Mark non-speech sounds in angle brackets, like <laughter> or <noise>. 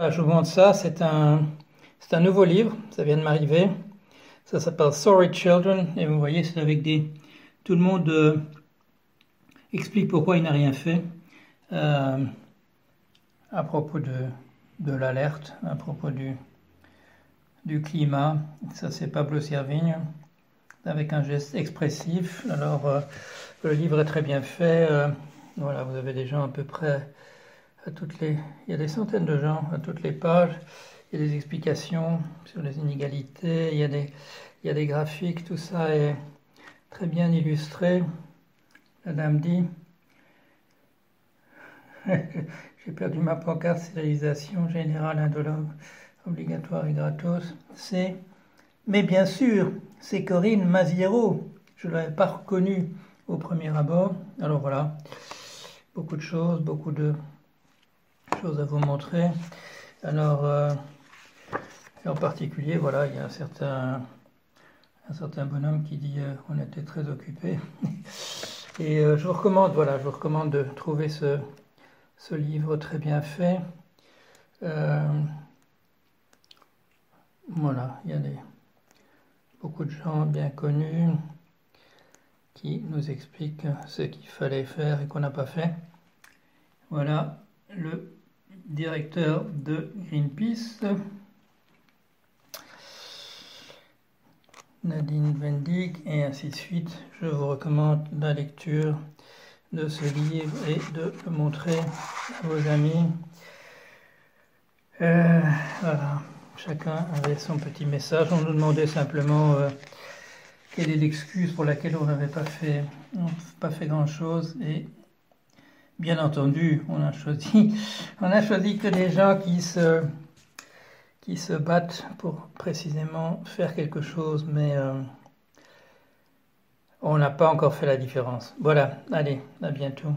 Je vous montre ça, c'est un, nouveau livre, ça vient de m'arriver. Ça s'appelle Sorry Children, et vous voyez, c'est avec des... Tout le monde euh, explique pourquoi il n'a rien fait euh, à propos de, l'alerte, à propos du, climat. Ça, c'est Pablo Servigne, avec un geste expressif. Alors, euh, le livre est très bien fait. voilà, vous avez gens à peu près à toutes les, il y a des centaines de gens à toutes les pages. Il y a des explications sur les inégalités, il y a des, il y a des graphiques, tout ça est très bien illustré. La dame dit <laughs> J'ai perdu ma pancarte stérilisation générale indolore obligatoire et gratos. C'est Mais bien sûr, c'est Corinne Maziero. Je ne l'avais pas reconnue au premier abord. Alors voilà, beaucoup de choses, beaucoup de à vous montrer. Alors, euh, en particulier, voilà, il y a un certain, un certain bonhomme qui dit euh, on était très occupé. <laughs> Et euh, je vous recommande, voilà, je vous recommande de trouver ce, ce livre très bien fait. voilà, il y a des, beaucoup de gens bien connus qui nous expliquent ce qu'il fallait faire et qu'on n'a pas fait. Voilà le directeur de Greenpeace, Nadine Vendig, et ainsi de suite. Je vous recommande la lecture de ce livre et de le montrer à vos amis. Euh, voilà, chacun avait son petit message. On nous demandait simplement euh, quelle est l'excuse pour laquelle on n'avait pas fait, pas fait grand-chose et Bien entendu, <laughs> on a choisi, que des gens qui se, qui se battent pour précisément faire quelque chose, mais euh, on n'a pas encore fait la différence. Voilà, allez, à bientôt.